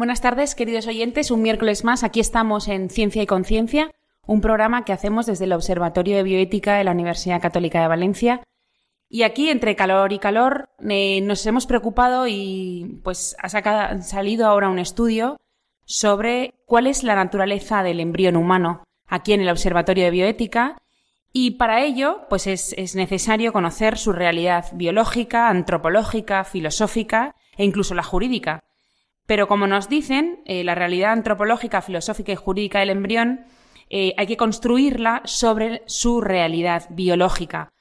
Buenas tardes, queridos oyentes. Un miércoles más, aquí estamos en Ciencia y Conciencia, un programa que hacemos desde el Observatorio de Bioética de la Universidad Católica de Valencia. Y aquí, entre calor y calor, eh, nos hemos preocupado y pues ha salido ahora un estudio sobre cuál es la naturaleza del embrión humano aquí en el Observatorio de Bioética. Y para ello, pues es, es necesario conocer su realidad biológica, antropológica, filosófica e incluso la jurídica. Pero como nos dicen, eh, la realidad antropológica, filosófica y jurídica del embrión eh, hay que construirla sobre su realidad biológica.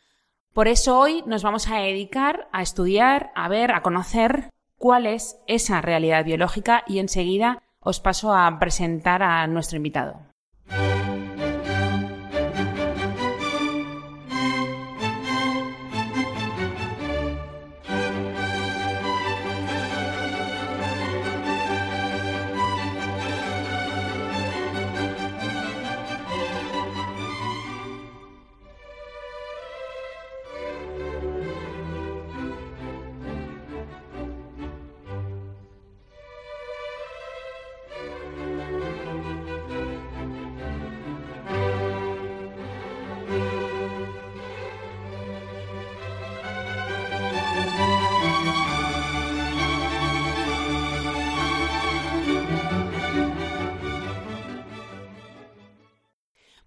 Por eso hoy nos vamos a dedicar a estudiar, a ver, a conocer cuál es esa realidad biológica y enseguida os paso a presentar a nuestro invitado.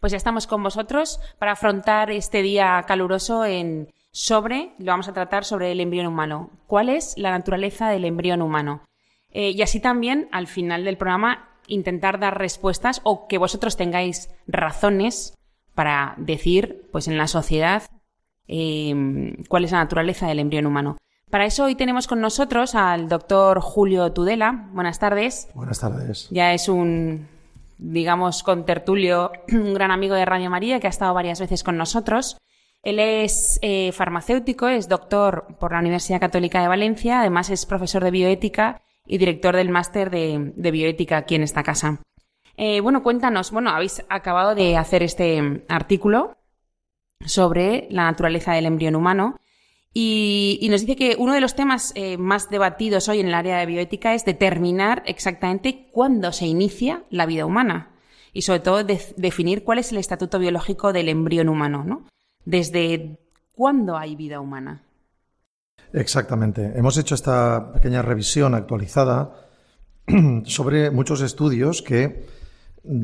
Pues ya estamos con vosotros para afrontar este día caluroso en sobre, lo vamos a tratar sobre el embrión humano. ¿Cuál es la naturaleza del embrión humano? Eh, y así también, al final del programa, intentar dar respuestas o que vosotros tengáis razones para decir, pues en la sociedad, em, cuál es la naturaleza del embrión humano. Para eso hoy tenemos con nosotros al doctor Julio Tudela. Buenas tardes. Buenas tardes. Ya es un digamos, con Tertulio, un gran amigo de Radio María que ha estado varias veces con nosotros. Él es eh, farmacéutico, es doctor por la Universidad Católica de Valencia, además es profesor de bioética y director del máster de, bioética aquí en esta casa. Eh, bueno, cuéntanos, bueno, habéis acabado de hacer este artículo sobre la naturaleza del embrión humano y, nos dice que uno de los temas eh, más debatidos hoy en el área de bioética es determinar exactamente cuándo se inicia la vida humana y sobre todo definir cuál es el estatuto biológico del embrión humano, ¿no? Desde cuándo hay vida humana. Exactamente. Hemos hecho esta pequeña revisión actualizada sobre muchos estudios que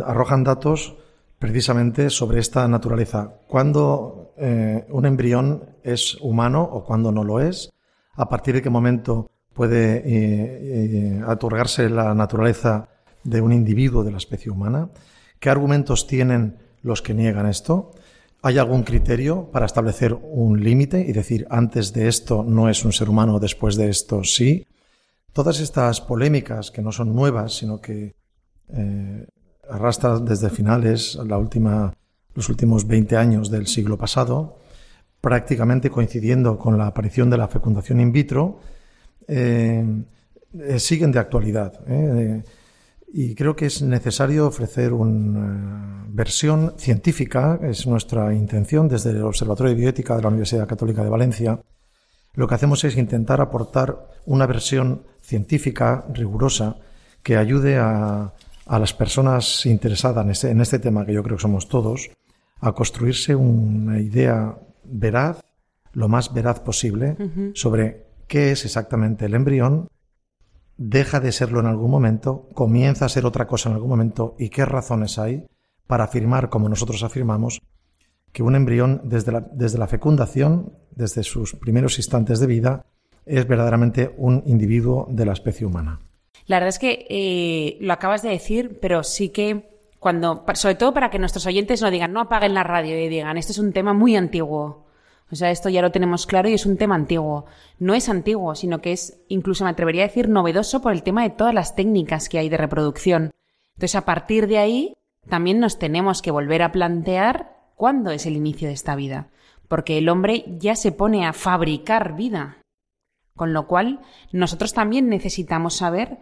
arrojan datos precisamente sobre esta naturaleza. Cuando eh, un embrión es humano o cuando no lo es, a partir de qué momento puede eh, eh la naturaleza de un individuo de la especie humana, qué argumentos tienen los que niegan esto, ¿Hay algún criterio para establecer un límite y decir antes de esto no es un ser humano, después de esto sí? Todas estas polémicas que no son nuevas, sino que arrastra desde finales, la última, los últimos 20 años del siglo pasado, prácticamente coincidiendo con la aparición de la fecundación in vitro, eh, eh, siguen de actualidad. ¿eh? y creo que es necesario ofrecer una versión científica, es nuestra intención desde el Observatorio de Bioética de la Universidad Católica de Valencia. Lo que hacemos es intentar aportar una versión científica rigurosa que ayude a, a las personas interesadas en este, en este tema, que yo creo que somos todos, a construirse una idea veraz, lo más veraz posible, sobre qué es exactamente el embrión, deja de serlo en algún momento, comienza a ser otra cosa en algún momento y qué razones hay para afirmar, como nosotros afirmamos, que un embrión desde la, desde la fecundación, desde sus primeros instantes de vida, es verdaderamente un individuo de la especie humana. La verdad es que eh, lo acabas de decir, pero sí que cuando, sobre todo para que nuestros oyentes no digan, no apaguen la radio y digan, esto es un tema muy antiguo. O sea, esto ya lo tenemos claro y es un tema antiguo. No es antiguo, sino que es, incluso me atrevería a decir, novedoso por el tema de todas las técnicas que hay de reproducción. Entonces, a partir de ahí, también nos tenemos que volver a plantear cuándo es el inicio de esta vida, porque el hombre ya se pone a fabricar vida. Con lo cual, nosotros también necesitamos saber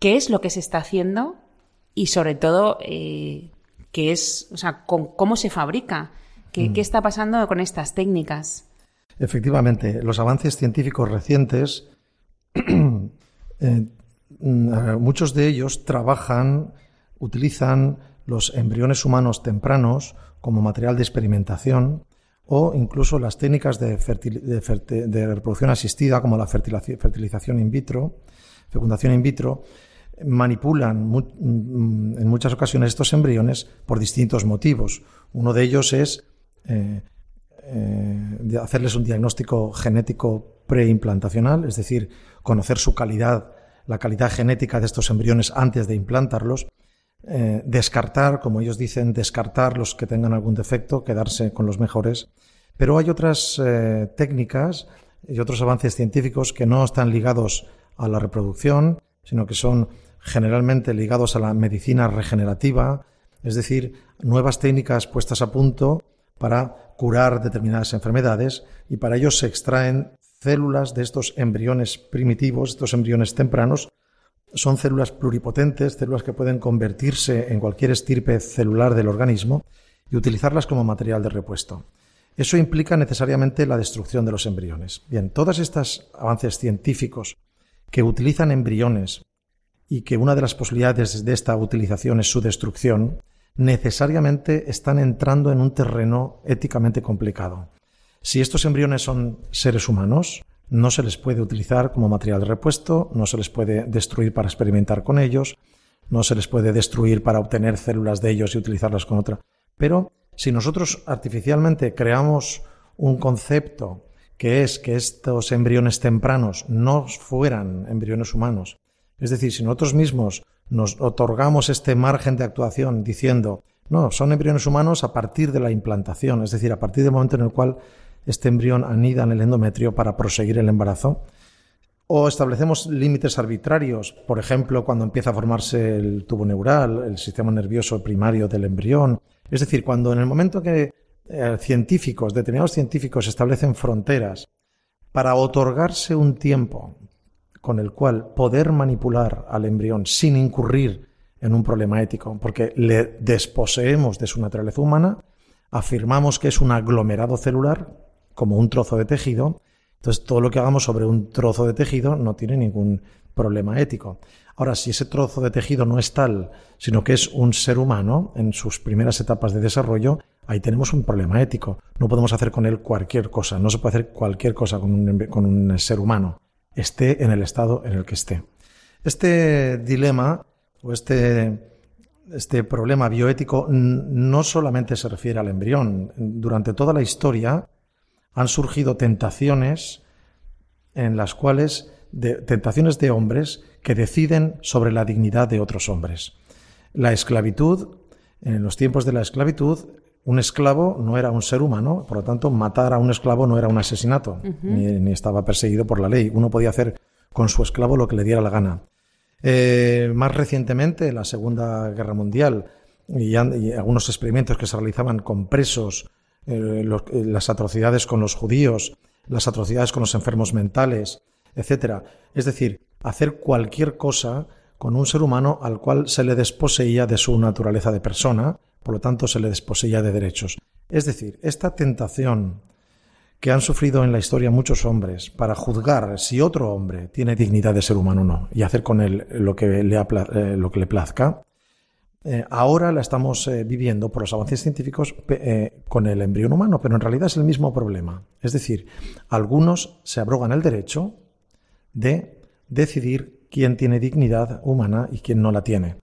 qué es lo que se está haciendo y sobre todo eh, qué es, o sea, cómo se fabrica, qué, mm. qué está pasando con estas técnicas. Efectivamente, los avances científicos recientes, eh, mm, muchos de ellos trabajan, utilizan los embriones humanos tempranos como material de experimentación o incluso las técnicas de, reproducción asistida como la fertilización in vitro, fecundación in vitro, manipulan mm, en muchas ocasiones estos embriones por distintos motivos. Uno de ellos es eh, eh, hacerles un diagnóstico genético preimplantacional, es decir, conocer su calidad, la calidad genética de estos embriones antes de implantarlos, eh, descartar, como ellos dicen, descartar los que tengan algún defecto, quedarse con los mejores. Pero hay otras técnicas y otros avances científicos que no están ligados a la reproducción, sino que son generalmente ligados a la medicina regenerativa, es decir, nuevas técnicas puestas a punto para curar determinadas enfermedades y para ello se extraen células de estos embriones primitivos, estos embriones tempranos. Son células pluripotentes, células que pueden convertirse en cualquier estirpe celular del organismo y utilizarlas como material de repuesto. Eso implica necesariamente la destrucción de los embriones. Bien, todos estos avances científicos que utilizan embriones y que una de las posibilidades de esta utilización es su destrucción, necesariamente están entrando en un terreno éticamente complicado. Si estos embriones son seres humanos, no se les puede utilizar como material repuesto, no se les puede destruir para experimentar con ellos, no se les puede destruir para obtener células de ellos y utilizarlas con otra. Pero si nosotros artificialmente creamos un concepto que es que estos embriones tempranos no fueran embriones humanos, es decir, si nosotros mismos nos otorgamos este margen de actuación diciendo, no, son embriones humanos a partir de la implantación, es decir, a partir del momento en el cual este embrión anida en el endometrio para proseguir el embarazo. O establecemos límites arbitrarios, por ejemplo, cuando empieza a formarse el tubo neural, el sistema nervioso primario del embrión. Es decir, cuando en el momento que eh, científicos, determinados científicos establecen fronteras para otorgarse un tiempo con el cual poder manipular al embrión sin incurrir en un problema ético, porque le desposeemos de su naturaleza humana, afirmamos que es un aglomerado celular, como un trozo de tejido, entonces todo lo que hagamos sobre un trozo de tejido no tiene ningún problema ético. Ahora, si ese trozo de tejido no es tal, sino que es un ser humano en sus primeras etapas de desarrollo, ahí tenemos un problema ético. No podemos hacer con él cualquier cosa, no se puede hacer cualquier cosa con un, con un ser humano esté en el estado en el que esté. Este dilema o este, este problema bioético no solamente se refiere al embrión. Durante toda la historia han surgido tentaciones en las cuales tentaciones de hombres que deciden sobre la dignidad de otros hombres. La esclavitud, en los tiempos de la esclavitud, un esclavo no era un ser humano, por lo tanto, matar a un esclavo no era un asesinato, ni, estaba perseguido por la ley. Uno podía hacer con su esclavo lo que le diera la gana. Eh, más recientemente, la Segunda Guerra Mundial y, algunos experimentos que se realizaban con presos, eh, eh, las atrocidades con los judíos, las atrocidades con los enfermos mentales, etc. Es decir, hacer cualquier cosa con un ser humano al cual se le desposeía de su naturaleza de persona, por lo tanto se le desposeía de derechos. Es decir, esta tentación que han sufrido en la historia muchos hombres para juzgar si otro hombre tiene dignidad de ser humano o no y hacer con él lo que le, eh, lo que le plazca, eh, ahora la estamos eh, viviendo por los avances científicos con el embrión humano, pero en realidad es el mismo problema. Es decir, algunos se abrogan el derecho de decidir quién tiene dignidad humana y quién no la tiene.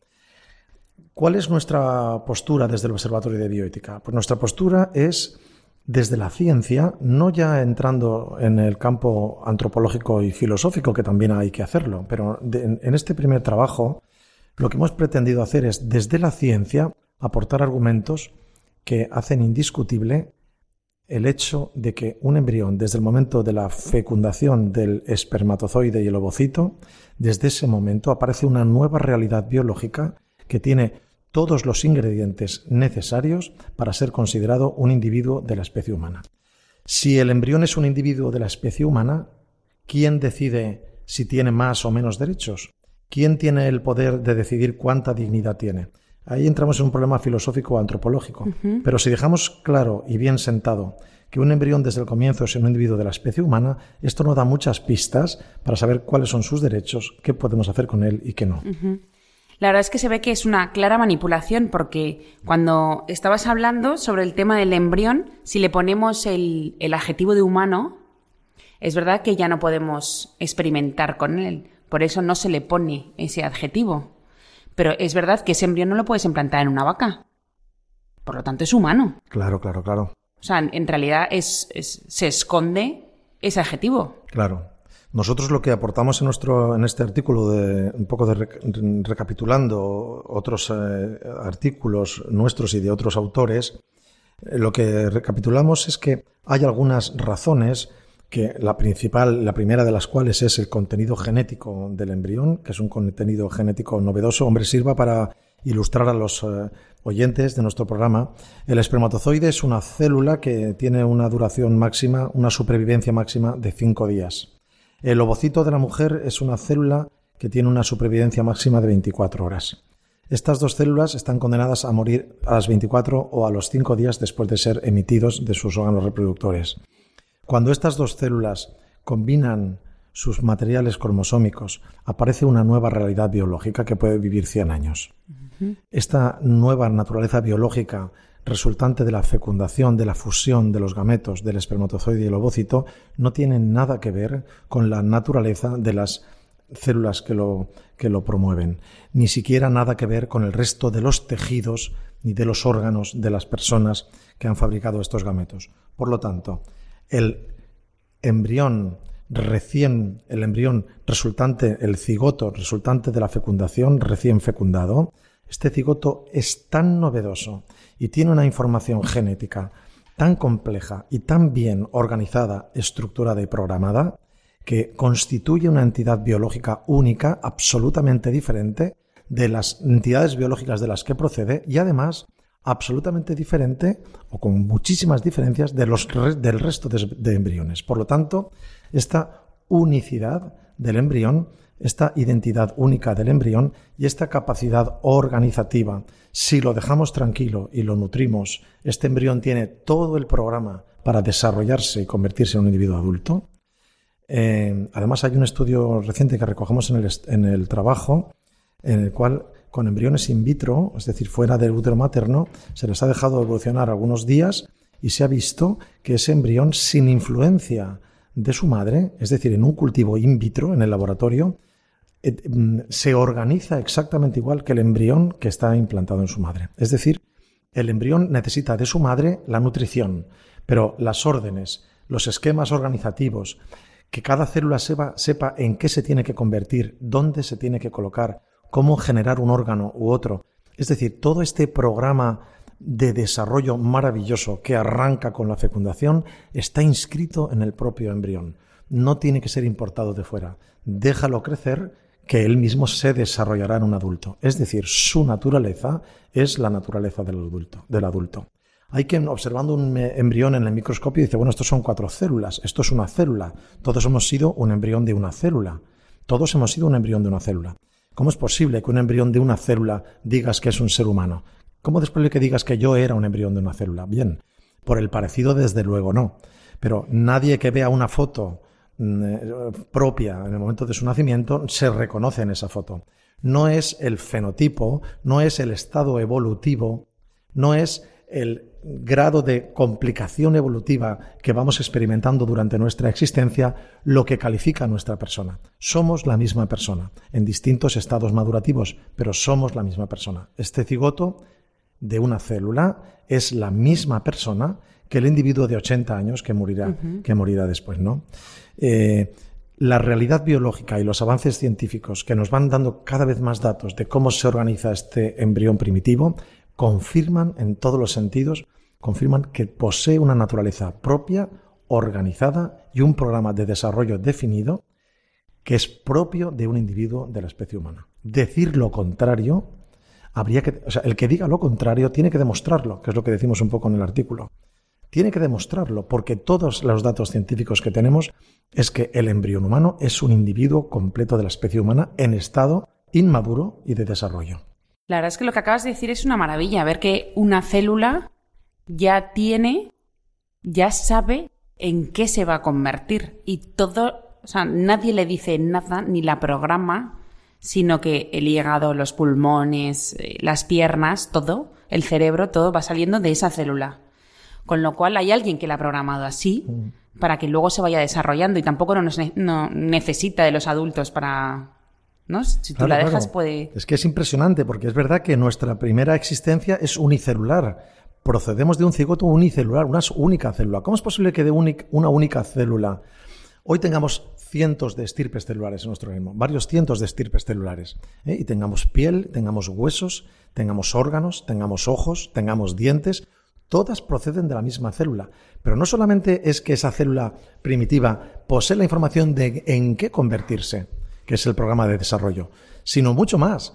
¿Cuál es nuestra postura desde el Observatorio de Bioética? Pues nuestra postura es desde la ciencia, no ya entrando en el campo antropológico y filosófico, que también hay que hacerlo, pero en este primer trabajo lo que hemos pretendido hacer es desde la ciencia aportar argumentos que hacen indiscutible el hecho de que un embrión, desde el momento de la fecundación del espermatozoide y el ovocito, desde ese momento aparece una nueva realidad biológica que tiene todos los ingredientes necesarios para ser considerado un individuo de la especie humana. Si el embrión es un individuo de la especie humana, ¿quién decide si tiene más o menos derechos? ¿Quién tiene el poder de decidir cuánta dignidad tiene? Ahí entramos en un problema filosófico o antropológico. Pero si dejamos claro y bien sentado que un embrión desde el comienzo es un individuo de la especie humana, esto nos da muchas pistas para saber cuáles son sus derechos, qué podemos hacer con él y qué no. La verdad es que se ve que es una clara manipulación porque cuando estabas hablando sobre el tema del embrión, si le ponemos el, adjetivo de humano, es verdad que ya no podemos experimentar con él. Por eso no se le pone ese adjetivo. Pero es verdad que ese embrión no lo puedes implantar en una vaca. Por lo tanto, es humano. Claro, claro, claro. O sea, en realidad es, se esconde ese adjetivo. Claro. Nosotros lo que aportamos en, nuestro, en este artículo, de, un poco recapitulando otros eh, artículos nuestros y de otros autores, eh, lo que recapitulamos es que hay algunas razones que la principal, la primera de las cuales es el contenido genético del embrión, que es un contenido genético novedoso. Hombre, sirva para ilustrar a los eh, oyentes de nuestro programa. El espermatozoide es una célula que tiene una duración máxima, una supervivencia máxima de cinco días. El ovocito de la mujer es una célula que tiene una supervivencia máxima de 24 horas. Estas dos células están condenadas a morir a las 24 o a los 5 días después de ser emitidos de sus órganos reproductores. Cuando estas dos células combinan sus materiales cromosómicos, aparece una nueva realidad biológica que puede vivir 100 años. Esta nueva naturaleza biológica resultante de la fecundación, de la fusión de los gametos del espermatozoide y el ovócito, no tiene nada que ver con la naturaleza de las células que lo, que lo promueven, ni siquiera nada que ver con el resto de los tejidos ni de los órganos de las personas que han fabricado estos gametos. Por lo tanto, el embrión recién, el embrión resultante, el cigoto resultante de la fecundación recién fecundado, este cigoto es tan novedoso y tiene una información genética tan compleja y tan bien organizada, estructurada y programada, que constituye una entidad biológica única, absolutamente diferente de las entidades biológicas de las que procede y además absolutamente diferente o con muchísimas diferencias de los, del resto de embriones. Por lo tanto, esta unicidad del embrión esta identidad única del embrión y esta capacidad organizativa. Si lo dejamos tranquilo y lo nutrimos, este embrión tiene todo el programa para desarrollarse y convertirse en un individuo adulto. Eh, además, hay un estudio reciente que recogemos en el, trabajo, en el cual con embriones in vitro, es decir, fuera del útero materno, se les ha dejado evolucionar algunos días y se ha visto que ese embrión sin influencia de su madre, es decir, en un cultivo in vitro, en el laboratorio, se organiza exactamente igual que el embrión que está implantado en su madre. Es decir, el embrión necesita de su madre la nutrición, pero las órdenes, los esquemas organizativos, que cada célula sepa, sepa en qué se tiene que convertir, dónde se tiene que colocar, cómo generar un órgano u otro. Es decir, todo este programa de desarrollo maravilloso que arranca con la fecundación está inscrito en el propio embrión. No tiene que ser importado de fuera. Déjalo crecer que él mismo se desarrollará en un adulto. Es decir, su naturaleza es la naturaleza del adulto. Del adulto. Hay quien observando un embrión en el microscopio dice, bueno, estos son cuatro células, esto es una célula. Todos hemos sido un embrión de una célula. Todos hemos sido un embrión de una célula. ¿Cómo es posible que un embrión de una célula digas que es un ser humano? ¿Cómo es posible que digas que yo era un embrión de una célula? Bien, por el parecido desde luego no. Pero nadie que vea una foto propia en el momento de su nacimiento se reconoce en esa foto. No es el fenotipo, no es el estado evolutivo, no es el grado de complicación evolutiva que vamos experimentando durante nuestra existencia lo que califica a nuestra persona. Somos la misma persona, en distintos estados madurativos, pero somos la misma persona. Este cigoto de una célula es la misma persona que el individuo de 80 años que morirá, que morirá después, ¿no? Eh, la realidad biológica y los avances científicos que nos van dando cada vez más datos de cómo se organiza este embrión primitivo confirman en todos los sentidos, confirman que posee una naturaleza propia, organizada y un programa de desarrollo definido que es propio de un individuo de la especie humana. Decir lo contrario habría que, o sea, el que diga lo contrario tiene que demostrarlo, que es lo que decimos un poco en el artículo. Tiene que demostrarlo, porque todos los datos científicos que tenemos es que el embrión humano es un individuo completo de la especie humana en estado inmaduro y de desarrollo. La verdad es que lo que acabas de decir es una maravilla, ver que una célula ya tiene, ya sabe en qué se va a convertir y todo, o sea, nadie le dice nada ni la programa, sino que el hígado, los pulmones, eh, las piernas, todo, el cerebro, todo va saliendo de esa célula. Con lo cual hay alguien que la ha programado así mm. para que luego se vaya desarrollando y tampoco no, no necesita de los adultos para, ¿no? Si tú la dejas puede... Es que es impresionante porque es verdad que nuestra primera existencia es unicelular. Procedemos de un cigoto unicelular, una única célula. ¿Cómo es posible que de una única célula hoy tengamos cientos de estirpes celulares en nuestro organismo, varios cientos de estirpes celulares, ¿eh? y tengamos piel, tengamos huesos, tengamos órganos, tengamos ojos, tengamos dientes, todas proceden de la misma célula. Pero no solamente es que esa célula primitiva posee la información de en qué convertirse, que es el programa de desarrollo, sino mucho más.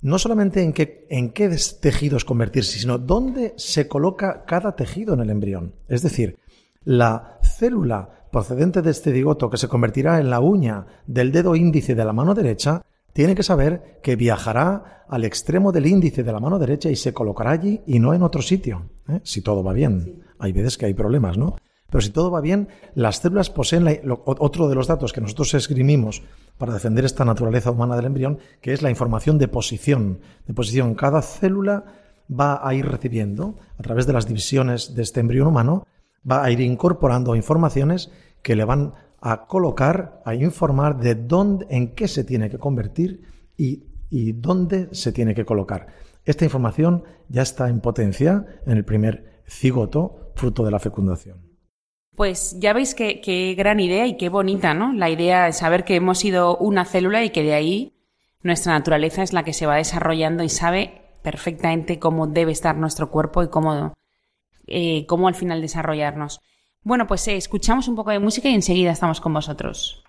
No solamente en qué, en qué tejidos convertirse, sino dónde se coloca cada tejido en el embrión. Es decir, la célula procedente de este digoto que se convertirá en la uña del dedo índice de la mano derecha tiene que saber que viajará al extremo del índice de la mano derecha y se colocará allí y no en otro sitio, ¿eh? si todo va bien. Hay veces que hay problemas, ¿no? Pero si todo va bien, las células poseen otro de los datos que nosotros esgrimimos para defender esta naturaleza humana del embrión, que es la información de posición. De posición, cada célula va a ir recibiendo, a través de las divisiones de este embrión humano, va a ir incorporando informaciones que le van a colocar, a informar de dónde, en qué se tiene que convertir y, dónde se tiene que colocar. Esta información ya está en potencia en el primer cigoto, fruto de la fecundación. Pues ya veis qué, gran idea y qué bonita, ¿no? La idea de saber que hemos sido una célula y que de ahí nuestra naturaleza es la que se va desarrollando y sabe perfectamente cómo debe estar nuestro cuerpo y cómo, eh, cómo al final desarrollarnos. Bueno, pues eh, escuchamos un poco de música y enseguida estamos con vosotros.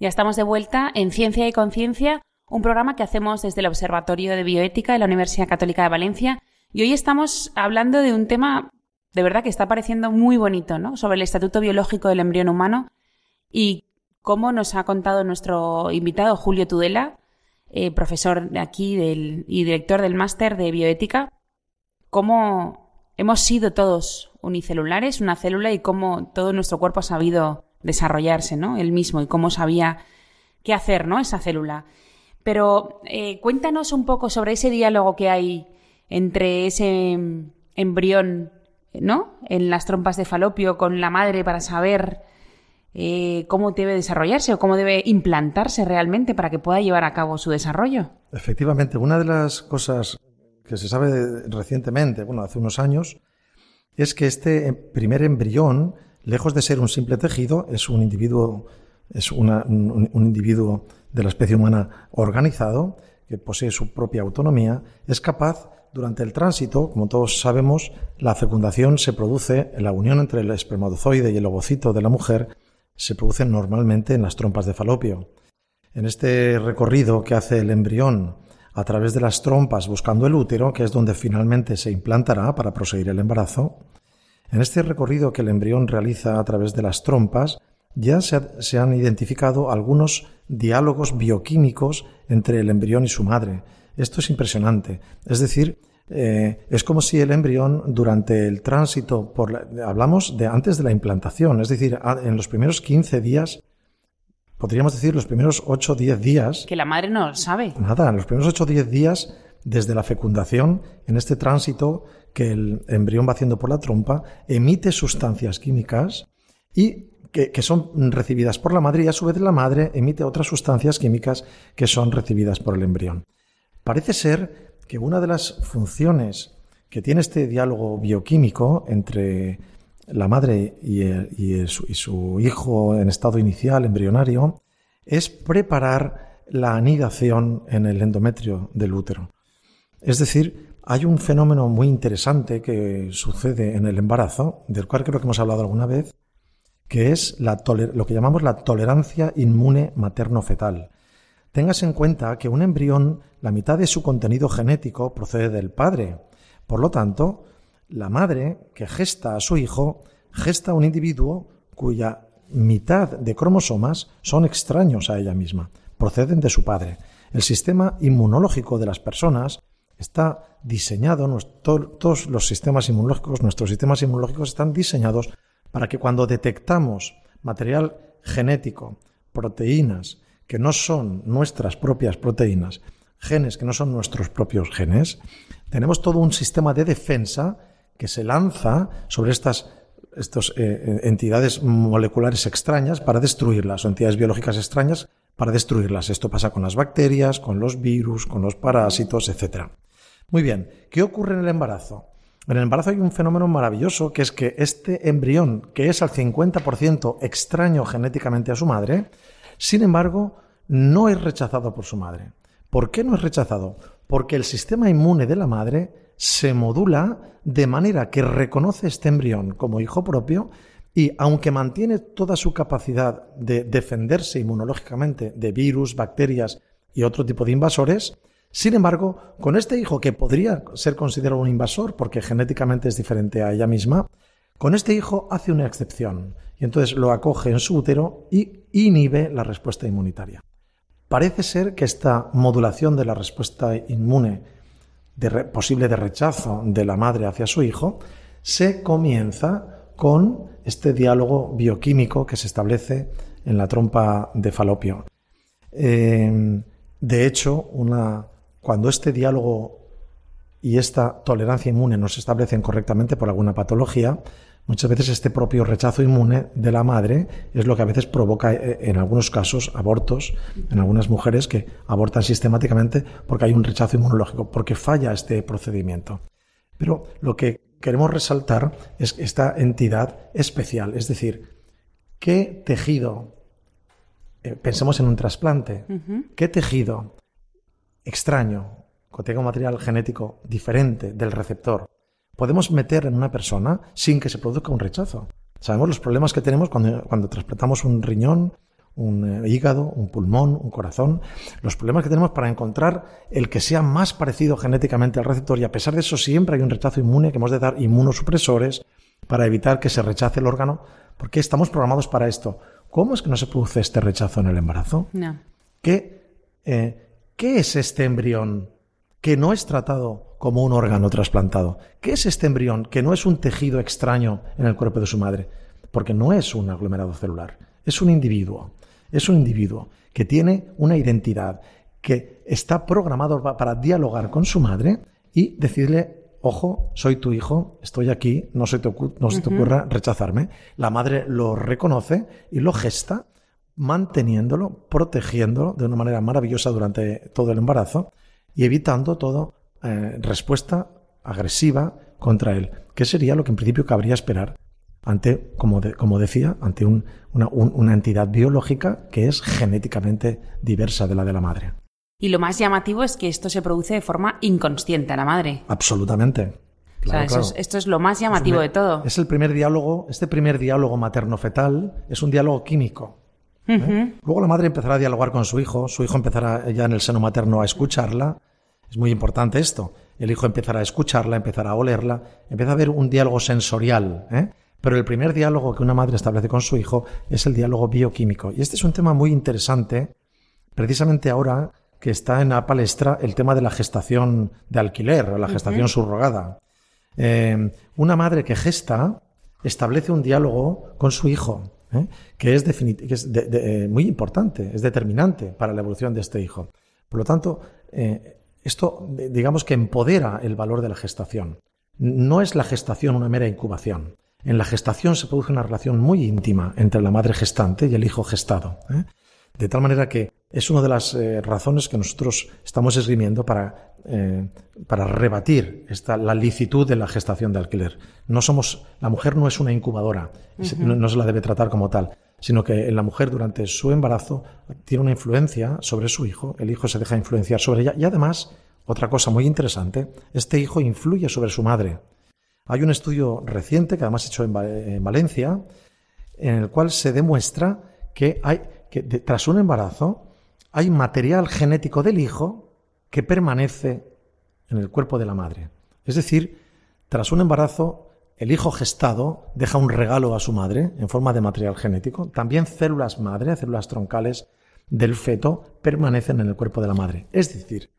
Ya estamos de vuelta en Ciencia y Conciencia, un programa que hacemos desde el Observatorio de Bioética de la Universidad Católica de Valencia. Y hoy estamos hablando de un tema de verdad que está pareciendo muy bonito, ¿no? Sobre el estatuto biológico del embrión humano y cómo nos ha contado nuestro invitado Julio Tudela, eh, profesor de aquí y director del máster de bioética, cómo hemos sido todos unicelulares, una célula, y cómo todo nuestro cuerpo ha sabido desarrollarse, ¿no? Él mismo y cómo sabía qué hacer, ¿no? Esa célula. Pero eh, cuéntanos un poco sobre ese diálogo que hay entre ese embrión, ¿no? En las trompas de falopio con la madre para saber eh, cómo debe desarrollarse o cómo debe implantarse realmente para que pueda llevar a cabo su desarrollo. Efectivamente, una de las cosas que se sabe recientemente, bueno, hace unos años, es que este primer embrión lejos de ser un simple tejido, es un individuo, es un, individuo de la especie humana organizado, que posee su propia autonomía, es capaz, durante el tránsito, como todos sabemos, la fecundación se produce, la unión entre el espermatozoide y el ovocito de la mujer, se produce normalmente en las trompas de falopio. En este recorrido que hace el embrión a través de las trompas buscando el útero, que es donde finalmente se implantará para proseguir el embarazo, en este recorrido que el embrión realiza a través de las trompas, ya se, han identificado algunos diálogos bioquímicos entre el embrión y su madre. Esto es impresionante. Es decir, eh, es como si el embrión durante el tránsito, por hablamos de antes de la implantación, es decir, en los primeros 15 días, podríamos decir los primeros 8 o 10 días. Que la madre no sabe. Nada, en los primeros 8 o 10 días desde la fecundación, en este tránsito que el embrión va haciendo por la trompa, emite sustancias químicas y que, son recibidas por la madre y a su vez la madre emite otras sustancias químicas que son recibidas por el embrión. Parece ser que una de las funciones que tiene este diálogo bioquímico entre la madre y, su hijo en estado inicial, embrionario, es preparar la anidación en el endometrio del útero. Es decir, hay un fenómeno muy interesante que sucede en el embarazo, del cual creo que hemos hablado alguna vez, que es lo que llamamos la tolerancia inmune materno-fetal. Tengas en cuenta que un embrión, la mitad de su contenido genético procede del padre. Por lo tanto, la madre que gesta a su hijo, gesta a un individuo cuya mitad de cromosomas son extraños a ella misma, proceden de su padre. El sistema inmunológico de las personas está diseñado, todos los sistemas inmunológicos, nuestros sistemas inmunológicos están diseñados para que cuando detectamos material genético, proteínas que no son nuestras propias proteínas, genes que no son nuestros propios genes, tenemos todo un sistema de defensa que se lanza sobre estas eh, entidades moleculares extrañas para destruirlas, o entidades biológicas extrañas para destruirlas. Esto pasa con las bacterias, con los virus, con los parásitos, etc. Muy bien, ¿qué ocurre en el embarazo? En el embarazo hay un fenómeno maravilloso que es que este embrión, que es al 50% extraño genéticamente a su madre, sin embargo, no es rechazado por su madre. ¿Por qué no es rechazado? Porque el sistema inmune de la madre se modula de manera que reconoce este embrión como hijo propio y aunque mantiene toda su capacidad de defenderse inmunológicamente de virus, bacterias y otro tipo de invasores, sin embargo, con este hijo que podría ser considerado un invasor porque genéticamente es diferente a ella misma, con este hijo hace una excepción y entonces lo acoge en su útero y inhibe la respuesta inmunitaria. Parece ser que esta modulación de la respuesta inmune posible de rechazo de la madre hacia su hijo se comienza con este diálogo bioquímico que se establece en la trompa de falopio. Eh, de hecho, una cuando este diálogo y esta tolerancia inmune no se establecen correctamente por alguna patología, muchas veces este propio rechazo inmune de la madre es lo que a veces provoca, eh, en algunos casos, abortos, en algunas mujeres que abortan sistemáticamente porque hay un rechazo inmunológico, porque falla este procedimiento. Pero lo que queremos resaltar es esta entidad especial, es decir, qué tejido, eh, pensemos en un trasplante, qué tejido extraño, que tenga un material genético diferente del receptor, podemos meter en una persona sin que se produzca un rechazo. Sabemos los problemas que tenemos cuando, trasplantamos un riñón un eh, hígado, un pulmón, un corazón, los problemas que tenemos para encontrar el que sea más parecido genéticamente al receptor y a pesar de eso siempre hay un rechazo inmune que hemos de dar inmunosupresores para evitar que se rechace el órgano, porque estamos programados para esto. ¿Cómo es que no se produce este rechazo en el embarazo? No. ¿Qué, eh, ¿Qué es este embrión que no es tratado como un órgano trasplantado? ¿Qué es este embrión que no es un tejido extraño en el cuerpo de su madre? Porque no es un aglomerado celular, es un individuo es un individuo que tiene una identidad, que está programado para dialogar con su madre y decirle, ojo, soy tu hijo, estoy aquí, no se te, ocurra rechazarme. La madre lo reconoce y lo gesta, manteniéndolo, protegiéndolo de una manera maravillosa durante todo el embarazo y evitando toda eh, respuesta agresiva contra él, que sería lo que en principio cabría esperar ante, como, como decía, ante una, entidad biológica que es genéticamente diversa de la de la madre. Y lo más llamativo es que esto se produce de forma inconsciente a la madre. Absolutamente. esto es lo más llamativo de todo. Es el primer diálogo, este primer diálogo materno-fetal es un diálogo químico. ¿Eh? Luego la madre empezará a dialogar con su hijo, su hijo empezará ya en el seno materno a escucharla. Es muy importante esto. El hijo empezará a escucharla, empezará a olerla, empieza a haber un diálogo sensorial. ¿eh? Pero el primer diálogo que una madre establece con su hijo es el diálogo bioquímico. Y este es un tema muy interesante, precisamente ahora que está en la palestra el tema de la gestación de alquiler o la gestación subrogada. Eh, una madre que gesta establece un diálogo con su hijo, ¿eh? que es, eh, muy importante, es determinante para la evolución de este hijo. Por lo tanto, esto digamos que empodera el valor de la gestación. No es la gestación una mera incubación. En la gestación se produce una relación muy íntima entre la madre gestante y el hijo gestado. ¿eh? De tal manera que es una de las eh, razones que nosotros estamos esgrimiendo para, eh, para rebatir esta, la licitud de la gestación de alquiler. No somos, la mujer no es una incubadora, no, se la debe tratar como tal, sino que la mujer durante su embarazo tiene una influencia sobre su hijo, el hijo se deja influenciar sobre ella y además, otra cosa muy interesante, este hijo influye sobre su madre. Hay un estudio reciente, que además hecho en, Valencia, en el cual se demuestra que, hay, que tras un embarazo hay material genético del hijo que permanece en el cuerpo de la madre. Es decir, tras un embarazo, el hijo gestado deja un regalo a su madre en forma de material genético. También células madre, células troncales del feto, permanecen en el cuerpo de la madre. Es decir,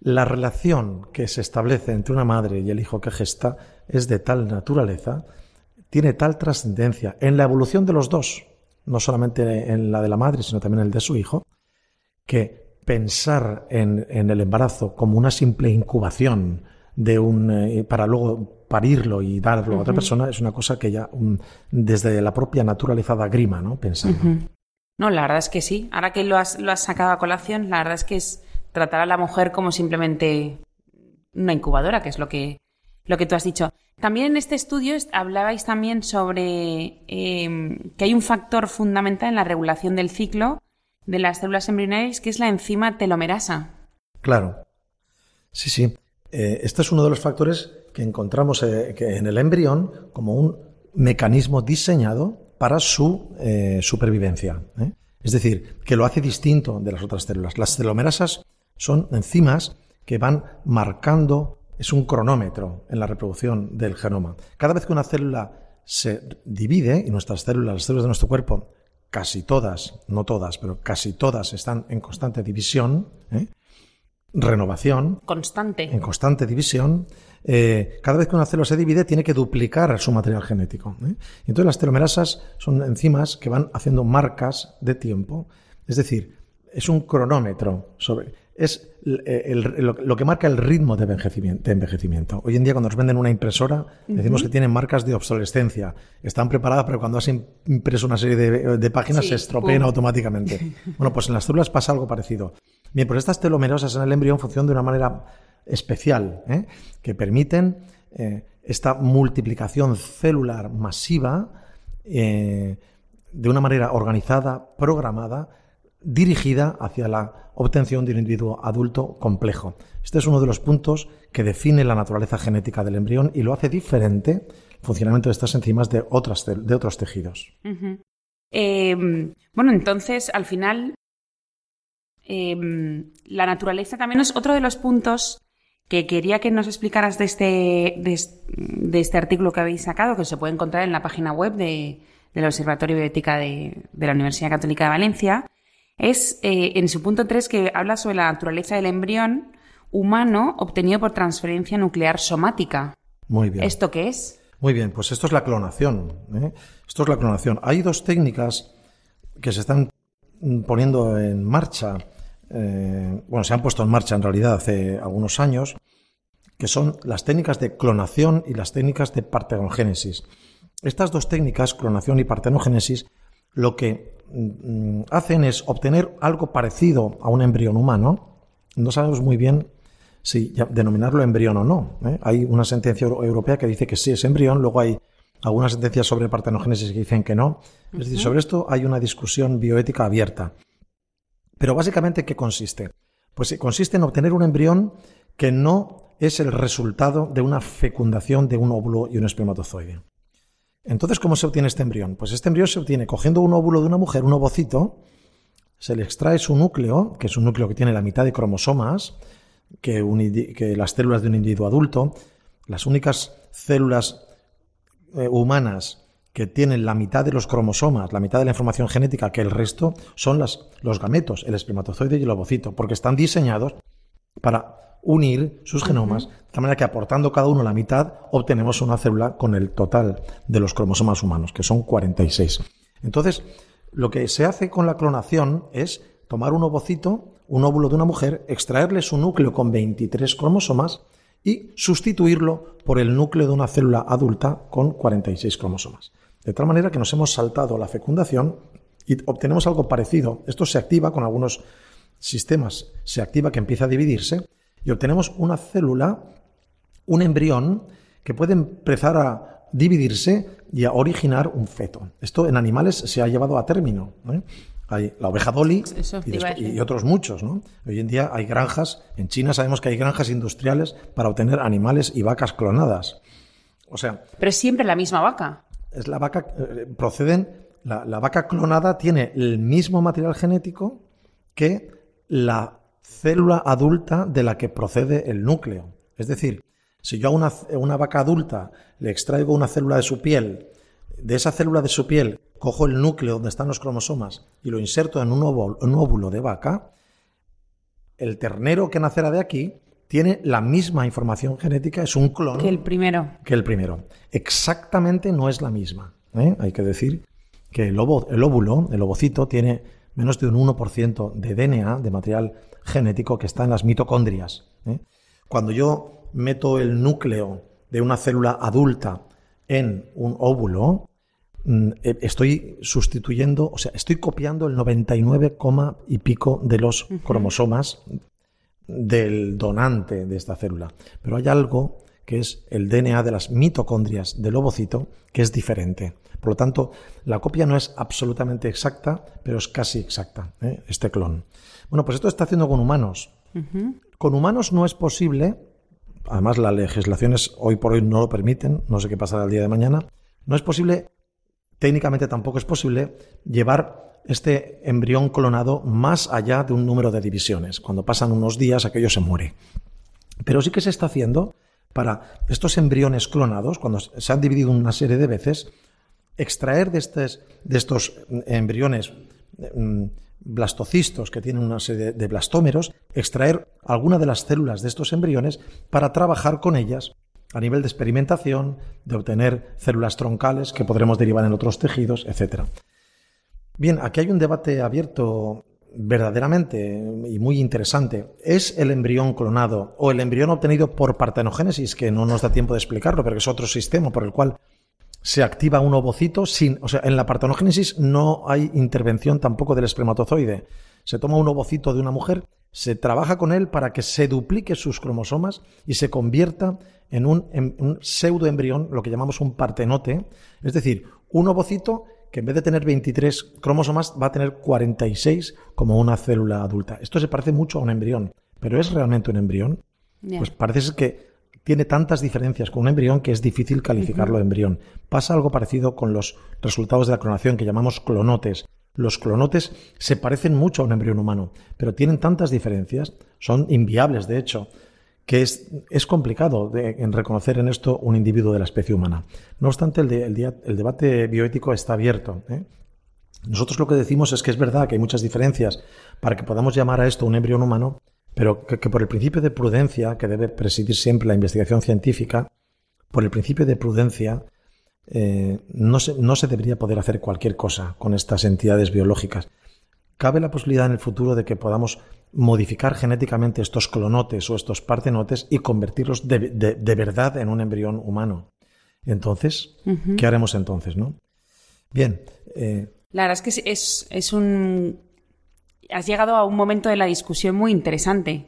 la relación que se establece entre una madre y el hijo que gesta es de tal naturaleza, tiene tal trascendencia en la evolución de los dos, no solamente en la de la madre, sino también en el de su hijo, que pensar en, el embarazo como una simple incubación de un, eh, para luego parirlo y darlo a otra persona es una cosa que ya desde la propia naturaleza da grima, ¿no? Pensar. No, la verdad es que sí. Ahora que lo has, lo has sacado a colación, la verdad es que es tratar a la mujer como simplemente una incubadora, que es lo que, lo que tú has dicho. También en este estudio hablabais también sobre em, que hay un factor fundamental en la regulación del ciclo de las células embrionarias, que es la enzima telomerasa. Claro. Sí, sí. Eh, este es uno de los factores que encontramos eh, en el embrión como un mecanismo diseñado para su eh, supervivencia. Es decir, que lo hace distinto de las otras células. Las telomerasas son enzimas que van marcando, es un cronómetro en la reproducción del genoma. Cada vez que una célula se divide, y nuestras células, las células de nuestro cuerpo, casi todas, no todas, pero casi todas están en constante división, ¿eh? renovación. Constante. En constante división. Eh, cada vez que una célula se divide, tiene que duplicar su material genético. ¿eh? Entonces, las telomerasas son enzimas que van haciendo marcas de tiempo. Es decir, es un cronómetro sobre es eh, lo, que marca el ritmo de envejecimiento, Hoy en día cuando nos venden una impresora decimos que tienen marcas de obsolescencia. Están preparadas, pero cuando has impreso una serie de, páginas se estropean automáticamente. bueno, pues en las células pasa algo parecido. Bien, pues estas telomerosas en el embrión funcionan de una manera especial, ¿eh? que permiten eh, esta multiplicación celular masiva de una manera organizada, programada, dirigida hacia la obtención de un individuo adulto complejo. Este es uno de los puntos que define la naturaleza genética del embrión y lo hace diferente el funcionamiento de estas enzimas de, otras, de otros tejidos. Em, bueno, entonces, al final, em, la naturaleza también es otro de los puntos que quería que nos explicaras de este, de, este artículo que habéis sacado, que se puede encontrar en la página web del Observatorio de Bioética de, la Universidad Católica de Valencia, es eh, en su punto 3 que habla sobre la naturaleza del embrión humano obtenido por transferencia nuclear somática. Muy bien. ¿Esto qué es? Muy bien, pues esto es la clonación. ¿eh? Esto es la clonación. Hay dos técnicas que se están poniendo en marcha eh, bueno, se han puesto en marcha en realidad hace algunos años, que son las técnicas de clonación y las técnicas de partenogénesis. Estas dos técnicas, clonación y partenogénesis, lo que hacen es obtener algo parecido a un embrión humano. No sabemos muy bien si denominarlo embrión o no. ¿eh? Hay una sentencia europea que dice que sí es embrión, luego hay algunas sentencias sobre partenogénesis que dicen que no. Es decir, sobre esto hay una discusión bioética abierta. Pero básicamente, ¿qué consiste? Pues consiste en obtener un embrión que no es el resultado de una fecundación de un óvulo y un espermatozoide. Entonces, ¿cómo se obtiene este embrión? Pues este embrión se obtiene cogiendo un óvulo de una mujer, un ovocito, se le extrae su núcleo, que es un núcleo que tiene la mitad de cromosomas que, las células de un individuo adulto. Las únicas células eh, humanas que tienen la mitad de los cromosomas, la mitad de la información genética que el resto, son los gametos, el espermatozoide y el ovocito, porque están diseñados para unir sus genomas, de tal manera que aportando cada uno la mitad, obtenemos una célula con el total de los cromosomas humanos, que son 46. Entonces, lo que se hace con la clonación es tomar un ovocito, un óvulo de una mujer, extraerle su núcleo con 23 cromosomas y sustituirlo por el núcleo de una célula adulta con 46 cromosomas. De tal manera que nos hemos saltado la fecundación y obtenemos algo parecido. Esto se activa con algunos sistemas, se activa que empieza a dividirse y obtenemos una célula, un embrión, que puede empezar a dividirse y a originar un feto. Esto en animales se ha llevado a término. ¿eh? Hay la oveja Dolly y, otros muchos. Hoy en día hay granjas, en China sabemos que hay granjas industriales para obtener animales y vacas clonadas. O sea. Pero es siempre la misma vaca es la vaca, eh, proceden, la, vaca clonada tiene el mismo material genético que la célula adulta de la que procede el núcleo. Es decir, si yo a una, una, vaca adulta le extraigo una célula de su piel, de esa célula de su piel cojo el núcleo donde están los cromosomas y lo inserto en un óvulo de vaca, el ternero que nacerá de aquí tiene la misma información genética, es un clon. Que el primero. Que el primero. Exactamente no es la misma. ¿eh? Hay que decir que el, óvulo, el ovocito, tiene menos de un 1% de DNA, de material genético que está en las mitocondrias. ¿eh? Cuando yo meto el núcleo de una célula adulta en un óvulo, mm, eh, estoy sustituyendo, o sea, estoy copiando el 99, y pico de los cromosomas del donante de esta célula. Pero hay algo que es el DNA de las mitocondrias del ovocito, que es diferente. Por lo tanto, la copia no es absolutamente exacta, pero es casi exacta, ¿eh? este clon. Bueno, pues esto está haciendo con humanos. Con humanos no es posible, además las legislaciones hoy por hoy no lo permiten, no sé qué pasará el día de mañana, no es posible, técnicamente tampoco es posible, llevar este embrión clonado más allá de un número de divisiones. Cuando pasan unos días, aquello se muere. Pero sí que se está haciendo para estos embriones clonados, cuando se han dividido una serie de veces, extraer de, de estos embriones mm, blastocistos que tienen una serie de blastómeros, extraer alguna de las células de estos embriones para trabajar con ellas a nivel de experimentación, de obtener células troncales que podremos derivar en otros tejidos, etc. Bien, aquí hay un debate abierto verdaderamente y muy interesante. ¿Es el embrión clonado o el embrión obtenido por partenogénesis, que no nos da tiempo de explicarlo, pero que es otro sistema por el cual se activa un ovocito sin, o sea, en la partenogénesis no hay intervención tampoco del espermatozoide. Se toma un ovocito de una mujer, se trabaja con él para que se duplique sus cromosomas y se convierta en un, en un pseudoembrión, lo que llamamos un partenote, es decir, un ovocito que en vez de tener 23 cromosomas va a tener 46 como una célula adulta. Esto se parece mucho a un embrión, pero ¿es realmente un embrión? Pues parece que tiene tantas diferencias con un embrión que es difícil calificarlo de embrión. Pasa algo parecido con los resultados de la clonación que llamamos clonotes. Los clonotes se parecen mucho a un embrión humano, pero tienen tantas diferencias, son inviables de hecho, que es, es complicado de, en reconocer en esto un individuo de la especie humana. No obstante, el, el, debate bioético está abierto. ¿eh? Nosotros lo que decimos es que es verdad que hay muchas diferencias para que podamos llamar a esto un embrión humano, pero que, por el principio de prudencia, que debe presidir siempre la investigación científica, por el principio de prudencia, eh, no, se, no se debería poder hacer cualquier cosa con estas entidades biológicas. Cabe la posibilidad en el futuro de que podamos modificar genéticamente estos clonotes o estos partenotes y convertirlos de, de, verdad en un embrión humano. Entonces, ¿qué haremos entonces, no? Bien. Eh, la verdad es que es, es, un. Has llegado a un momento de la discusión muy interesante.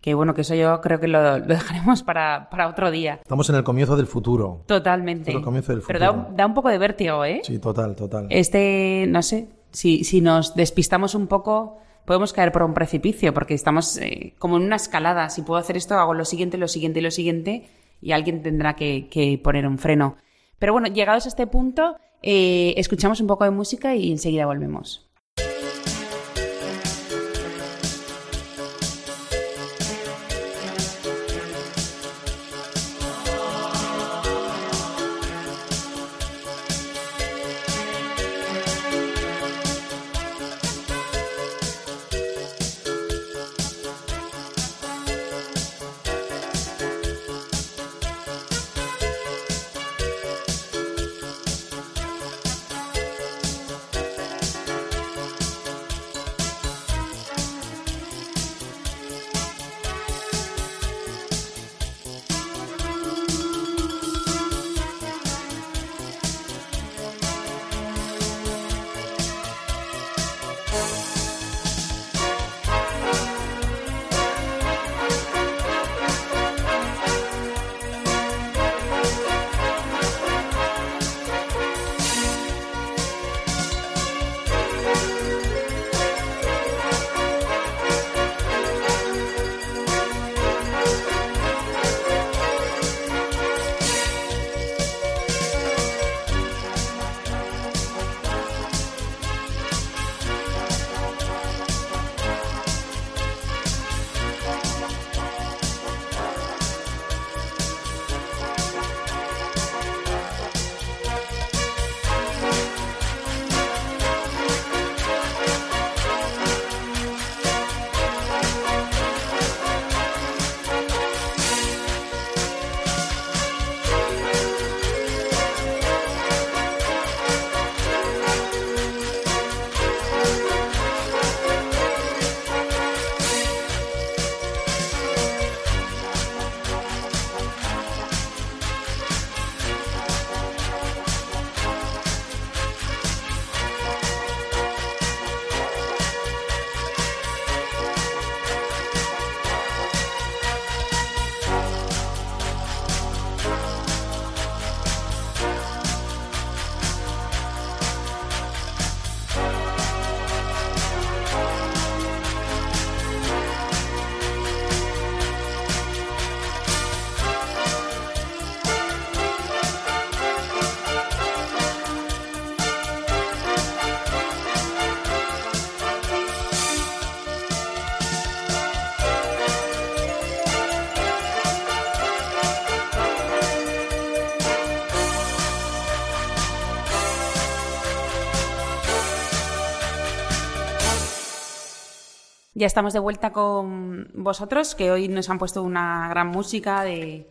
Que bueno, que eso yo creo que lo, dejaremos para, para, otro día. Estamos en el comienzo del futuro. Totalmente. el comienzo del futuro. Pero da, da, un poco de vértigo, ¿eh? Sí, total, total. Este, no sé, si, si nos despistamos un poco, podemos caer por un precipicio, porque estamos eh, como en una escalada. Si puedo hacer esto, hago lo siguiente, lo siguiente y lo siguiente, y alguien tendrá que, que poner un freno. Pero bueno, llegados a este punto, eh, escuchamos un poco de música y enseguida volvemos. Ya estamos de vuelta con vosotros, que hoy nos han puesto una gran música de...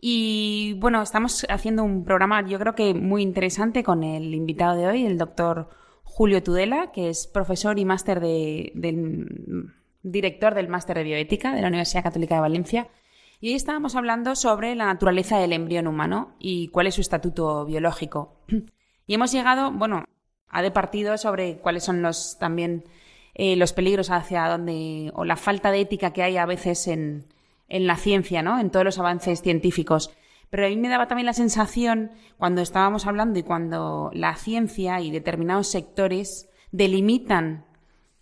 Y bueno, estamos haciendo un programa yo creo que muy interesante con el invitado de hoy, el doctor Julio Tudela, que es profesor y máster de, director del máster de bioética de la Universidad Católica de Valencia. Y hoy estábamos hablando sobre la naturaleza del embrión humano y cuál es su estatuto biológico. Y hemos llegado, bueno, a de partido sobre cuáles son los también eh, los peligros hacia donde, o la falta de ética que hay a veces en, en la ciencia, ¿no? En todos los avances científicos. Pero a mí me daba también la sensación, cuando estábamos hablando y cuando la ciencia y determinados sectores delimitan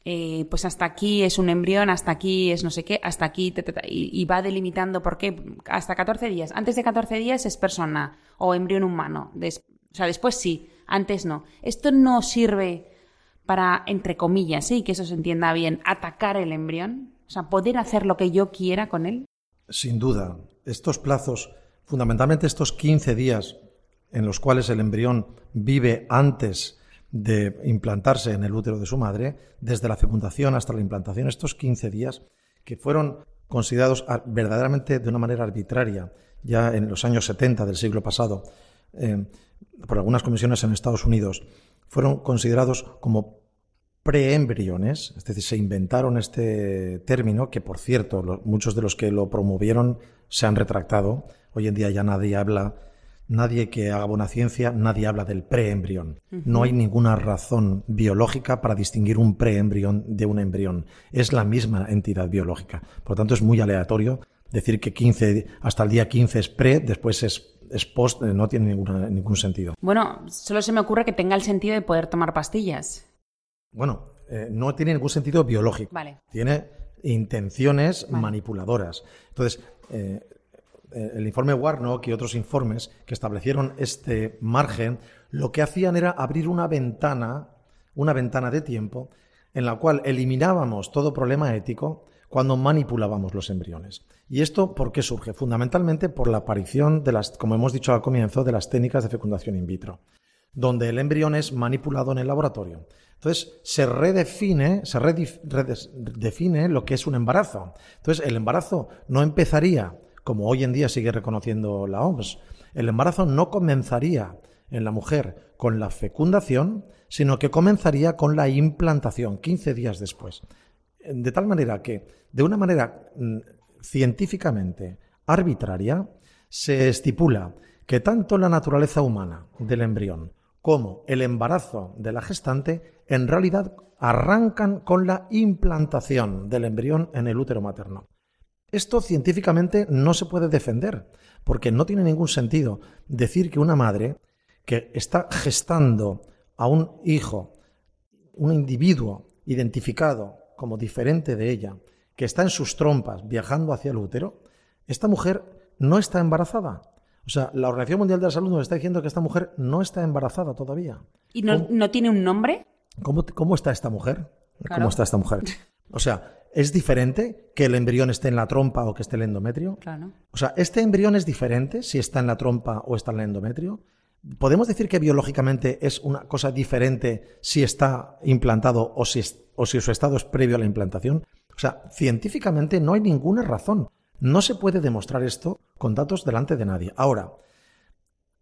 eh, pues hasta aquí es un embrión, hasta aquí es no sé qué, hasta aquí, y, va delimitando por qué, hasta 14 días. Antes de 14 días es persona o embrión humano. o sea, después sí, antes no. Esto no sirve para, entre comillas, sí, que eso se entienda bien, atacar el embrión. O sea, poder hacer lo que yo quiera con él. Sin duda, estos plazos, fundamentalmente estos 15 días en los cuales el embrión vive antes de implantarse en el útero de su madre, desde la fecundación hasta la implantación, estos 15 días que fueron considerados verdaderamente de una manera arbitraria ya en los años 70 del siglo pasado eh, por algunas comisiones en Estados Unidos, fueron considerados como preembriones, es decir, se inventaron este término que, por cierto, muchos de los que lo promovieron se han retractado. Hoy en día ya nadie habla nadie que haga buena ciencia, nadie habla del preembrión. No hay ninguna razón biológica para distinguir un preembrión de un embrión. Es la misma entidad biológica. Por lo tanto, es muy aleatorio decir que 15, hasta el día 15 es pre, después es, post, eh, no tiene ningún sentido. Bueno, solo se me ocurre que tenga el sentido de poder tomar pastillas. Bueno, eh, no tiene ningún sentido biológico. Vale. Tiene intenciones manipuladoras. Entonces, eh, eh, el informe Warnock y otros informes que establecieron este margen, lo que hacían era abrir una ventana, una ventana de tiempo, en la cual eliminábamos todo problema ético cuando manipulábamos los embriones. ¿Y esto por qué surge? Fundamentalmente por la aparición de las, como hemos dicho al comienzo, de las técnicas de fecundación in vitro, donde el embrión es manipulado en el laboratorio. Entonces se redefine, se redefine lo que es un embarazo. Entonces el embarazo no empezaría como hoy en día sigue reconociendo la OMS, el embarazo no comenzaría en la mujer con la fecundación, sino que comenzaría con la implantación 15 días después. De tal manera que, de una manera mm, científicamente arbitraria, se estipula que tanto la naturaleza humana del embrión como el embarazo de la gestante en realidad arrancan con la implantación del embrión en el útero materno. Esto científicamente no se puede defender, porque no tiene ningún sentido decir que una madre que está gestando a un hijo, un individuo identificado como diferente de ella, que está en sus trompas viajando hacia el útero, esta mujer no está embarazada. O sea, la Organización Mundial de la Salud nos está diciendo que esta mujer no está embarazada todavía. ¿Y no, tiene un nombre? ¿Cómo, está esta mujer? ¿Cómo está esta mujer? O sea, ¿Es diferente que el embrión esté en la trompa o que esté en el endometrio? Claro. O sea, ¿este embrión es diferente si está en la trompa o está en el endometrio? ¿Podemos decir que biológicamente es una cosa diferente si está implantado o si, su estado es previo a la implantación? O sea, científicamente no hay ninguna razón. No se puede demostrar esto con datos delante de nadie. Ahora,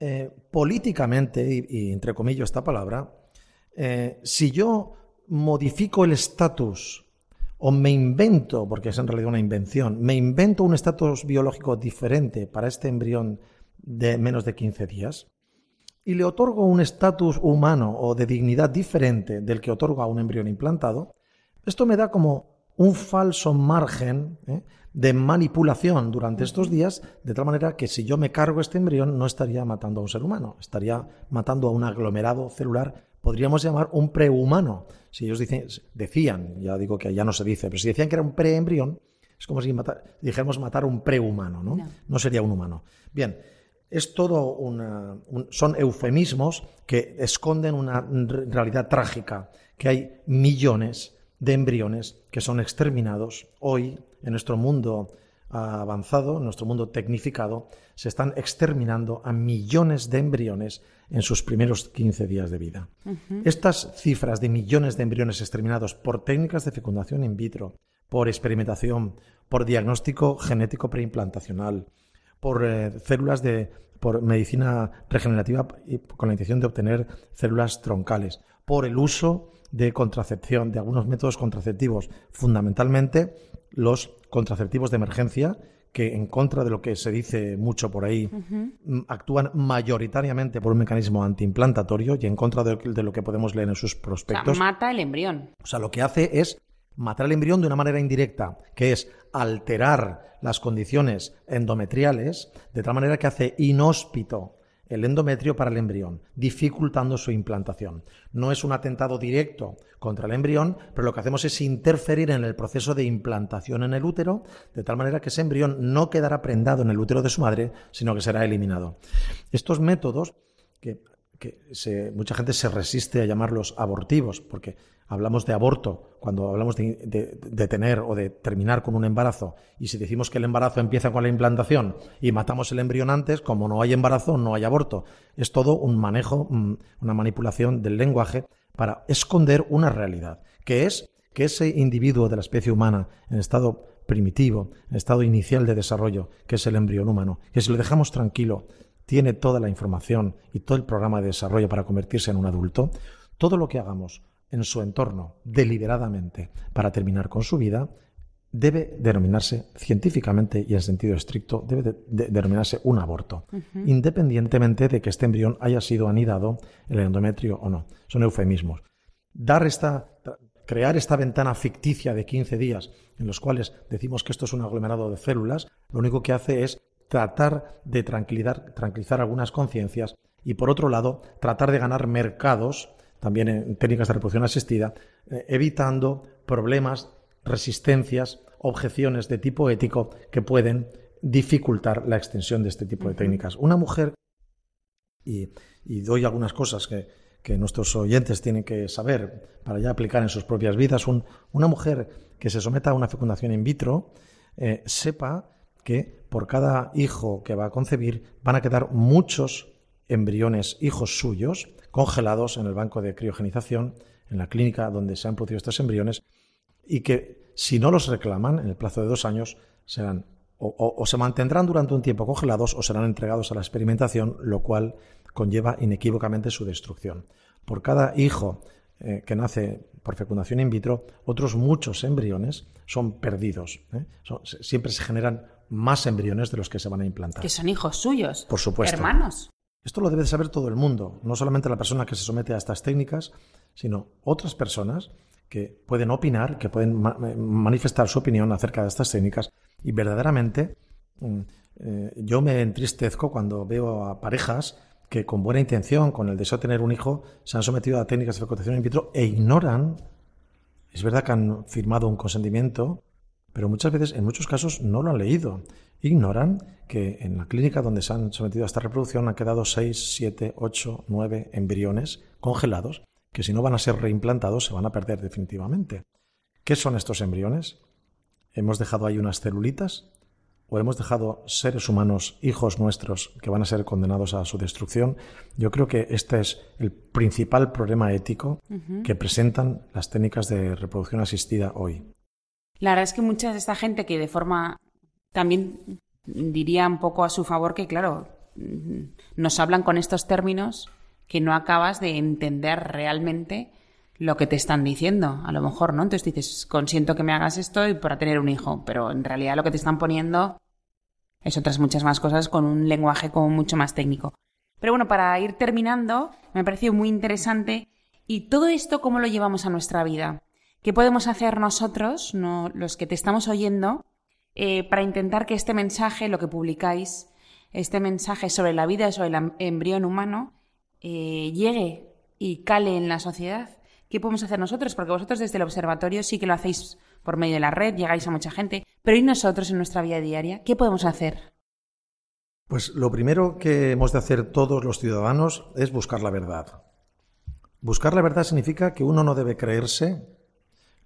eh, políticamente, y, entre comillas esta palabra, eh, si yo modifico el estatus o me invento, porque es en realidad una invención, me invento un estatus biológico diferente para este embrión de menos de 15 días y le otorgo un estatus humano o de dignidad diferente del que otorgo a un embrión implantado, esto me da como un falso margen ¿eh? de manipulación durante estos días, de tal manera que si yo me cargo este embrión no estaría matando a un ser humano, estaría matando a un aglomerado celular podríamos llamar un prehumano. Si ellos dicen, decían, ya digo que ya no se dice, pero si decían que era un preembrión, es como si dijéramos matar un prehumano, ¿no? ¿no? sería un humano. Bien, es todo una, son eufemismos que esconden una realidad trágica, que hay millones de embriones que son exterminados hoy en nuestro mundo avanzado, en nuestro mundo tecnificado, se están exterminando a millones de embriones en sus primeros 15 días de vida. Estas cifras de millones de embriones exterminados por técnicas de fecundación in vitro, por experimentación, por diagnóstico genético preimplantacional, por eh, células de por medicina regenerativa y con la intención de obtener células troncales, por el uso de contracepción, de algunos métodos contraceptivos, fundamentalmente los contraceptivos de emergencia, que en contra de lo que se dice mucho por ahí, actúan mayoritariamente por un mecanismo antiimplantatorio y en contra de, lo que podemos leer en sus prospectos. mata el embrión. O sea, lo que hace es matar el embrión de una manera indirecta, que es alterar las condiciones endometriales de tal manera que hace inhóspito el endometrio para el embrión, dificultando su implantación. No es un atentado directo contra el embrión, pero lo que hacemos es interferir en el proceso de implantación en el útero, de tal manera que ese embrión no quedará prendado en el útero de su madre, sino que será eliminado. Estos métodos, que, mucha gente se resiste a llamarlos abortivos, porque hablamos de aborto cuando hablamos de, tener o de terminar con un embarazo y si decimos que el embarazo empieza con la implantación y matamos el embrión antes, como no hay embarazo, no hay aborto. Es todo un manejo, mm, una manipulación del lenguaje para esconder una realidad, que es que ese individuo de la especie humana en estado primitivo, en estado inicial de desarrollo, que es el embrión humano, que si lo dejamos tranquilo, tiene toda la información y todo el programa de desarrollo para convertirse en un adulto, todo lo que hagamos en su entorno deliberadamente para terminar con su vida, debe denominarse científicamente y en sentido estricto, debe denominarse un aborto, independientemente de que este embrión haya sido anidado en el endometrio o no. Son eufemismos. Dar esta, crear esta ventana ficticia de 15 días en los cuales decimos que esto es un aglomerado de células, lo único que hace es tratar de tranquilizar, tranquilizar algunas conciencias y, por otro lado, tratar de ganar mercados también en técnicas de reproducción asistida, eh, evitando problemas, resistencias, objeciones de tipo ético que pueden dificultar la extensión de este tipo de técnicas. Una mujer, y, doy algunas cosas que, nuestros oyentes tienen que saber para ya aplicar en sus propias vidas, una mujer que se someta a una fecundación in vitro, eh, sepa que por cada hijo que va a concebir van a quedar muchos embriones hijos suyos congelados en el banco de criogenización, en la clínica donde se han producido estos embriones, y que si no los reclaman en el plazo de dos años, serán o, se mantendrán durante un tiempo congelados o serán entregados a la experimentación, lo cual conlleva inequívocamente su destrucción. Por cada hijo eh, que nace por fecundación in vitro, otros muchos embriones son perdidos. ¿eh? siempre se generan más embriones de los que se van a implantar. Que son hijos suyos. Por supuesto. Hermanos. Esto lo debe saber todo el mundo, no solamente la persona que se somete a estas técnicas, sino otras personas que pueden opinar, que pueden eh, manifestar su opinión acerca de estas técnicas. Y verdaderamente mm, eh, yo me entristezco cuando veo a parejas que con buena intención, con el deseo de tener un hijo, se han sometido a técnicas de fecundación in vitro e ignoran, es verdad que han firmado un consentimiento, pero muchas veces, en muchos casos, no lo han leído. Ignoran que en la clínica donde se han sometido a esta reproducción han quedado 6, 7, 8, 9 embriones congelados que si no van a ser reimplantados se van a perder definitivamente. ¿Qué son estos embriones? ¿Hemos dejado ahí unas celulitas? ¿O hemos dejado seres humanos, hijos nuestros, que van a ser condenados a su destrucción? Yo creo que este es el principal problema ético que presentan las técnicas de reproducción asistida hoy. La verdad es que mucha de esta gente que de forma también diría un poco a su favor que, claro, nos hablan con estos términos que no acabas de entender realmente lo que te están diciendo, a lo mejor, ¿no? Entonces dices, consiento que me hagas esto y para tener un hijo, pero en realidad lo que te están poniendo es otras muchas más cosas con un lenguaje como mucho más técnico. Pero bueno, para ir terminando, me ha parecido muy interesante y todo esto cómo lo llevamos a nuestra vida. ¿Qué podemos hacer nosotros, los que te estamos oyendo, eh, para intentar que este mensaje, lo que publicáis, este mensaje sobre la vida, sobre el embrión humano, eh, llegue y cale en la sociedad? ¿Qué podemos hacer nosotros? Porque vosotros desde el observatorio sí que lo hacéis por medio de la red, llegáis a mucha gente, pero ¿y nosotros en nuestra vida diaria? ¿Qué podemos hacer? Pues lo primero que hemos de hacer todos los ciudadanos es buscar la verdad. Buscar la verdad significa que uno no debe creerse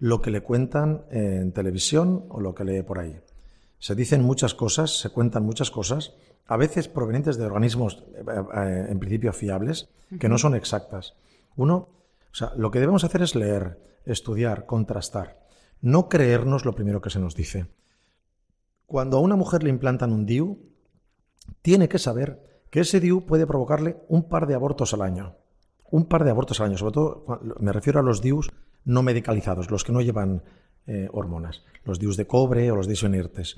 lo que le cuentan en televisión o lo que lee por ahí. Se dicen muchas cosas, se cuentan muchas cosas, a veces provenientes de organismos eh, eh, en principio fiables, que no son exactas. Uno, o sea, lo que debemos hacer es leer, estudiar, contrastar, no creernos lo primero que se nos dice. Cuando a una mujer le implantan un DIU, tiene que saber que ese DIU puede provocarle un par de abortos al año. Un par de abortos al año, sobre todo me refiero a los DIUs no medicalizados, los que no llevan eh, hormonas, los DIUs de cobre o los DIUs inertes.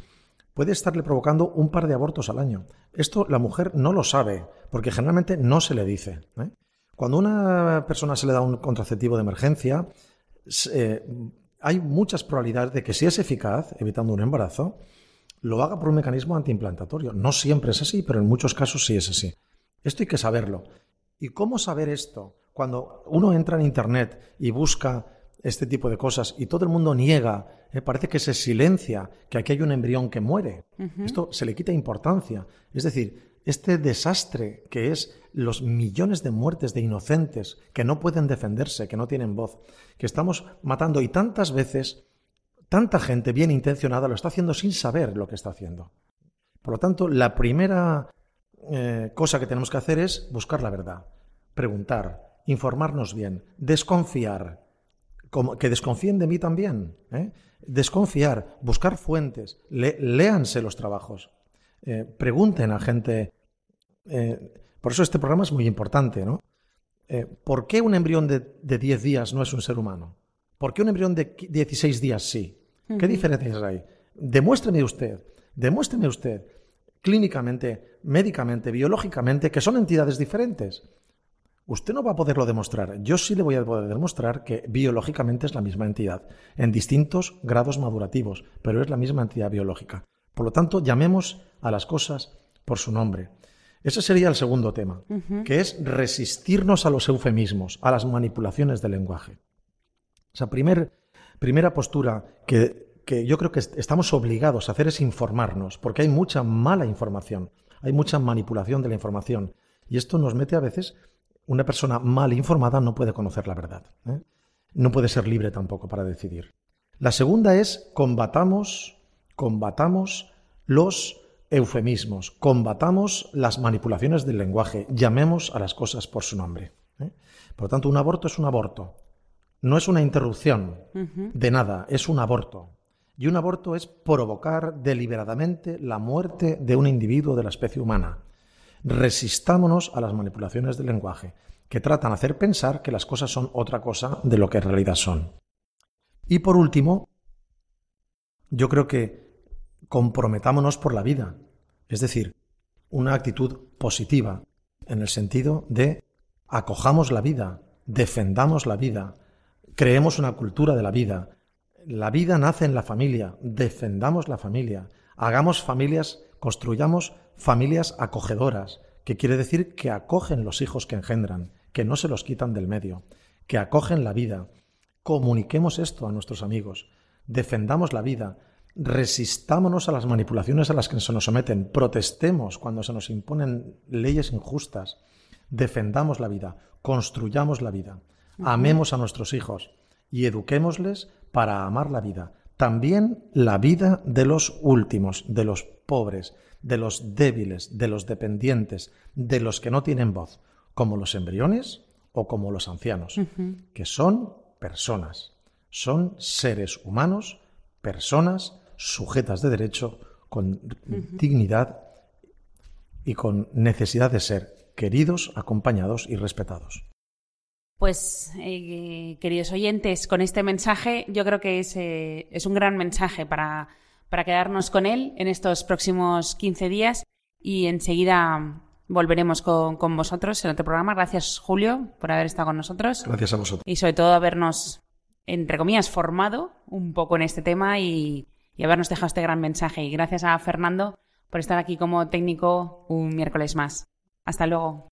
Puede estarle provocando un par de abortos al año. Esto la mujer no lo sabe, porque generalmente no se le dice. ¿eh? Cuando a una persona se le da un contraceptivo de emergencia, eh, hay muchas probabilidades de que si es eficaz, evitando un embarazo, lo haga por un mecanismo antiimplantatorio. No siempre es así, pero en muchos casos sí es así. Esto hay que saberlo. ¿Y cómo saber esto? Cuando uno entra en Internet y busca este tipo de cosas y todo el mundo niega, ¿eh? parece que se silencia que aquí hay un embrión que muere. Esto se le quita importancia. Es decir, este desastre que es los millones de muertes de inocentes que no pueden defenderse, que no tienen voz, que estamos matando y tantas veces, tanta gente bien intencionada lo está haciendo sin saber lo que está haciendo. Por lo tanto, la primera eh, cosa que tenemos que hacer es buscar la verdad, preguntar, informarnos bien, desconfiar, que desconfíen de mí también, ¿eh? desconfiar, buscar fuentes, léanse los trabajos, eh, pregunten a gente. Eh, por eso este programa es muy importante, ¿no? ¿Por qué un embrión de, 10 días no es un ser humano? ¿Por qué un embrión de 16 días sí? ¿Qué diferencias hay? Demuéstreme usted, demuéstreme usted, clínicamente, médicamente, biológicamente, que son entidades diferentes. Usted no va a poderlo demostrar. Yo sí le voy a poder demostrar que biológicamente es la misma entidad, en distintos grados madurativos, pero es la misma entidad biológica. Por lo tanto, llamemos a las cosas por su nombre. Ese sería el segundo tema, que es resistirnos a los eufemismos, a las manipulaciones del lenguaje. O sea, primera postura que, que yo creo que estamos obligados a hacer es informarnos, porque hay mucha mala información, hay mucha manipulación de la información. Y esto nos mete a veces, una persona mal informada no puede conocer la verdad. ¿eh? No puede ser libre tampoco para decidir. La segunda es combatamos combatamos los eufemismos, combatamos las manipulaciones del lenguaje, llamemos a las cosas por su nombre. ¿eh? Por lo tanto, un aborto es un aborto, no es una interrupción de nada, es un aborto. Y un aborto es provocar deliberadamente la muerte de un individuo de la especie humana. Resistámonos a las manipulaciones del lenguaje, que tratan de hacer pensar que las cosas son otra cosa de lo que en realidad son. Y por último, yo creo que comprometámonos por la vida, es decir, una actitud positiva, en el sentido de acojamos la vida, defendamos la vida, creemos una cultura de la vida. La vida nace en la familia, defendamos la familia, hagamos familias, construyamos familias acogedoras, que quiere decir que acogen los hijos que engendran, que no se los quitan del medio, que acogen la vida. Comuniquemos esto a nuestros amigos defendamos la vida, resistámonos a las manipulaciones a las que se nos someten, protestemos cuando se nos imponen leyes injustas, defendamos la vida, construyamos la vida, amemos a nuestros hijos y eduquémosles para amar la vida, también la vida de los últimos, de los pobres, de los débiles, de los dependientes, de los que no tienen voz, como los embriones o como los ancianos, que son personas. Son seres humanos, personas sujetas de derecho, con dignidad y con necesidad de ser queridos, acompañados y respetados. Pues, eh, queridos oyentes, con este mensaje yo creo que es, eh, es un gran mensaje para, para quedarnos con él en estos próximos 15 días y enseguida volveremos con, con, vosotros en otro programa. Gracias, Julio, por haber estado con nosotros. Gracias a vosotros. Y sobre todo habernos entre comillas, formado un poco en este tema y, habernos dejado este gran mensaje. Y gracias a Fernando por estar aquí como técnico un miércoles más. Hasta luego.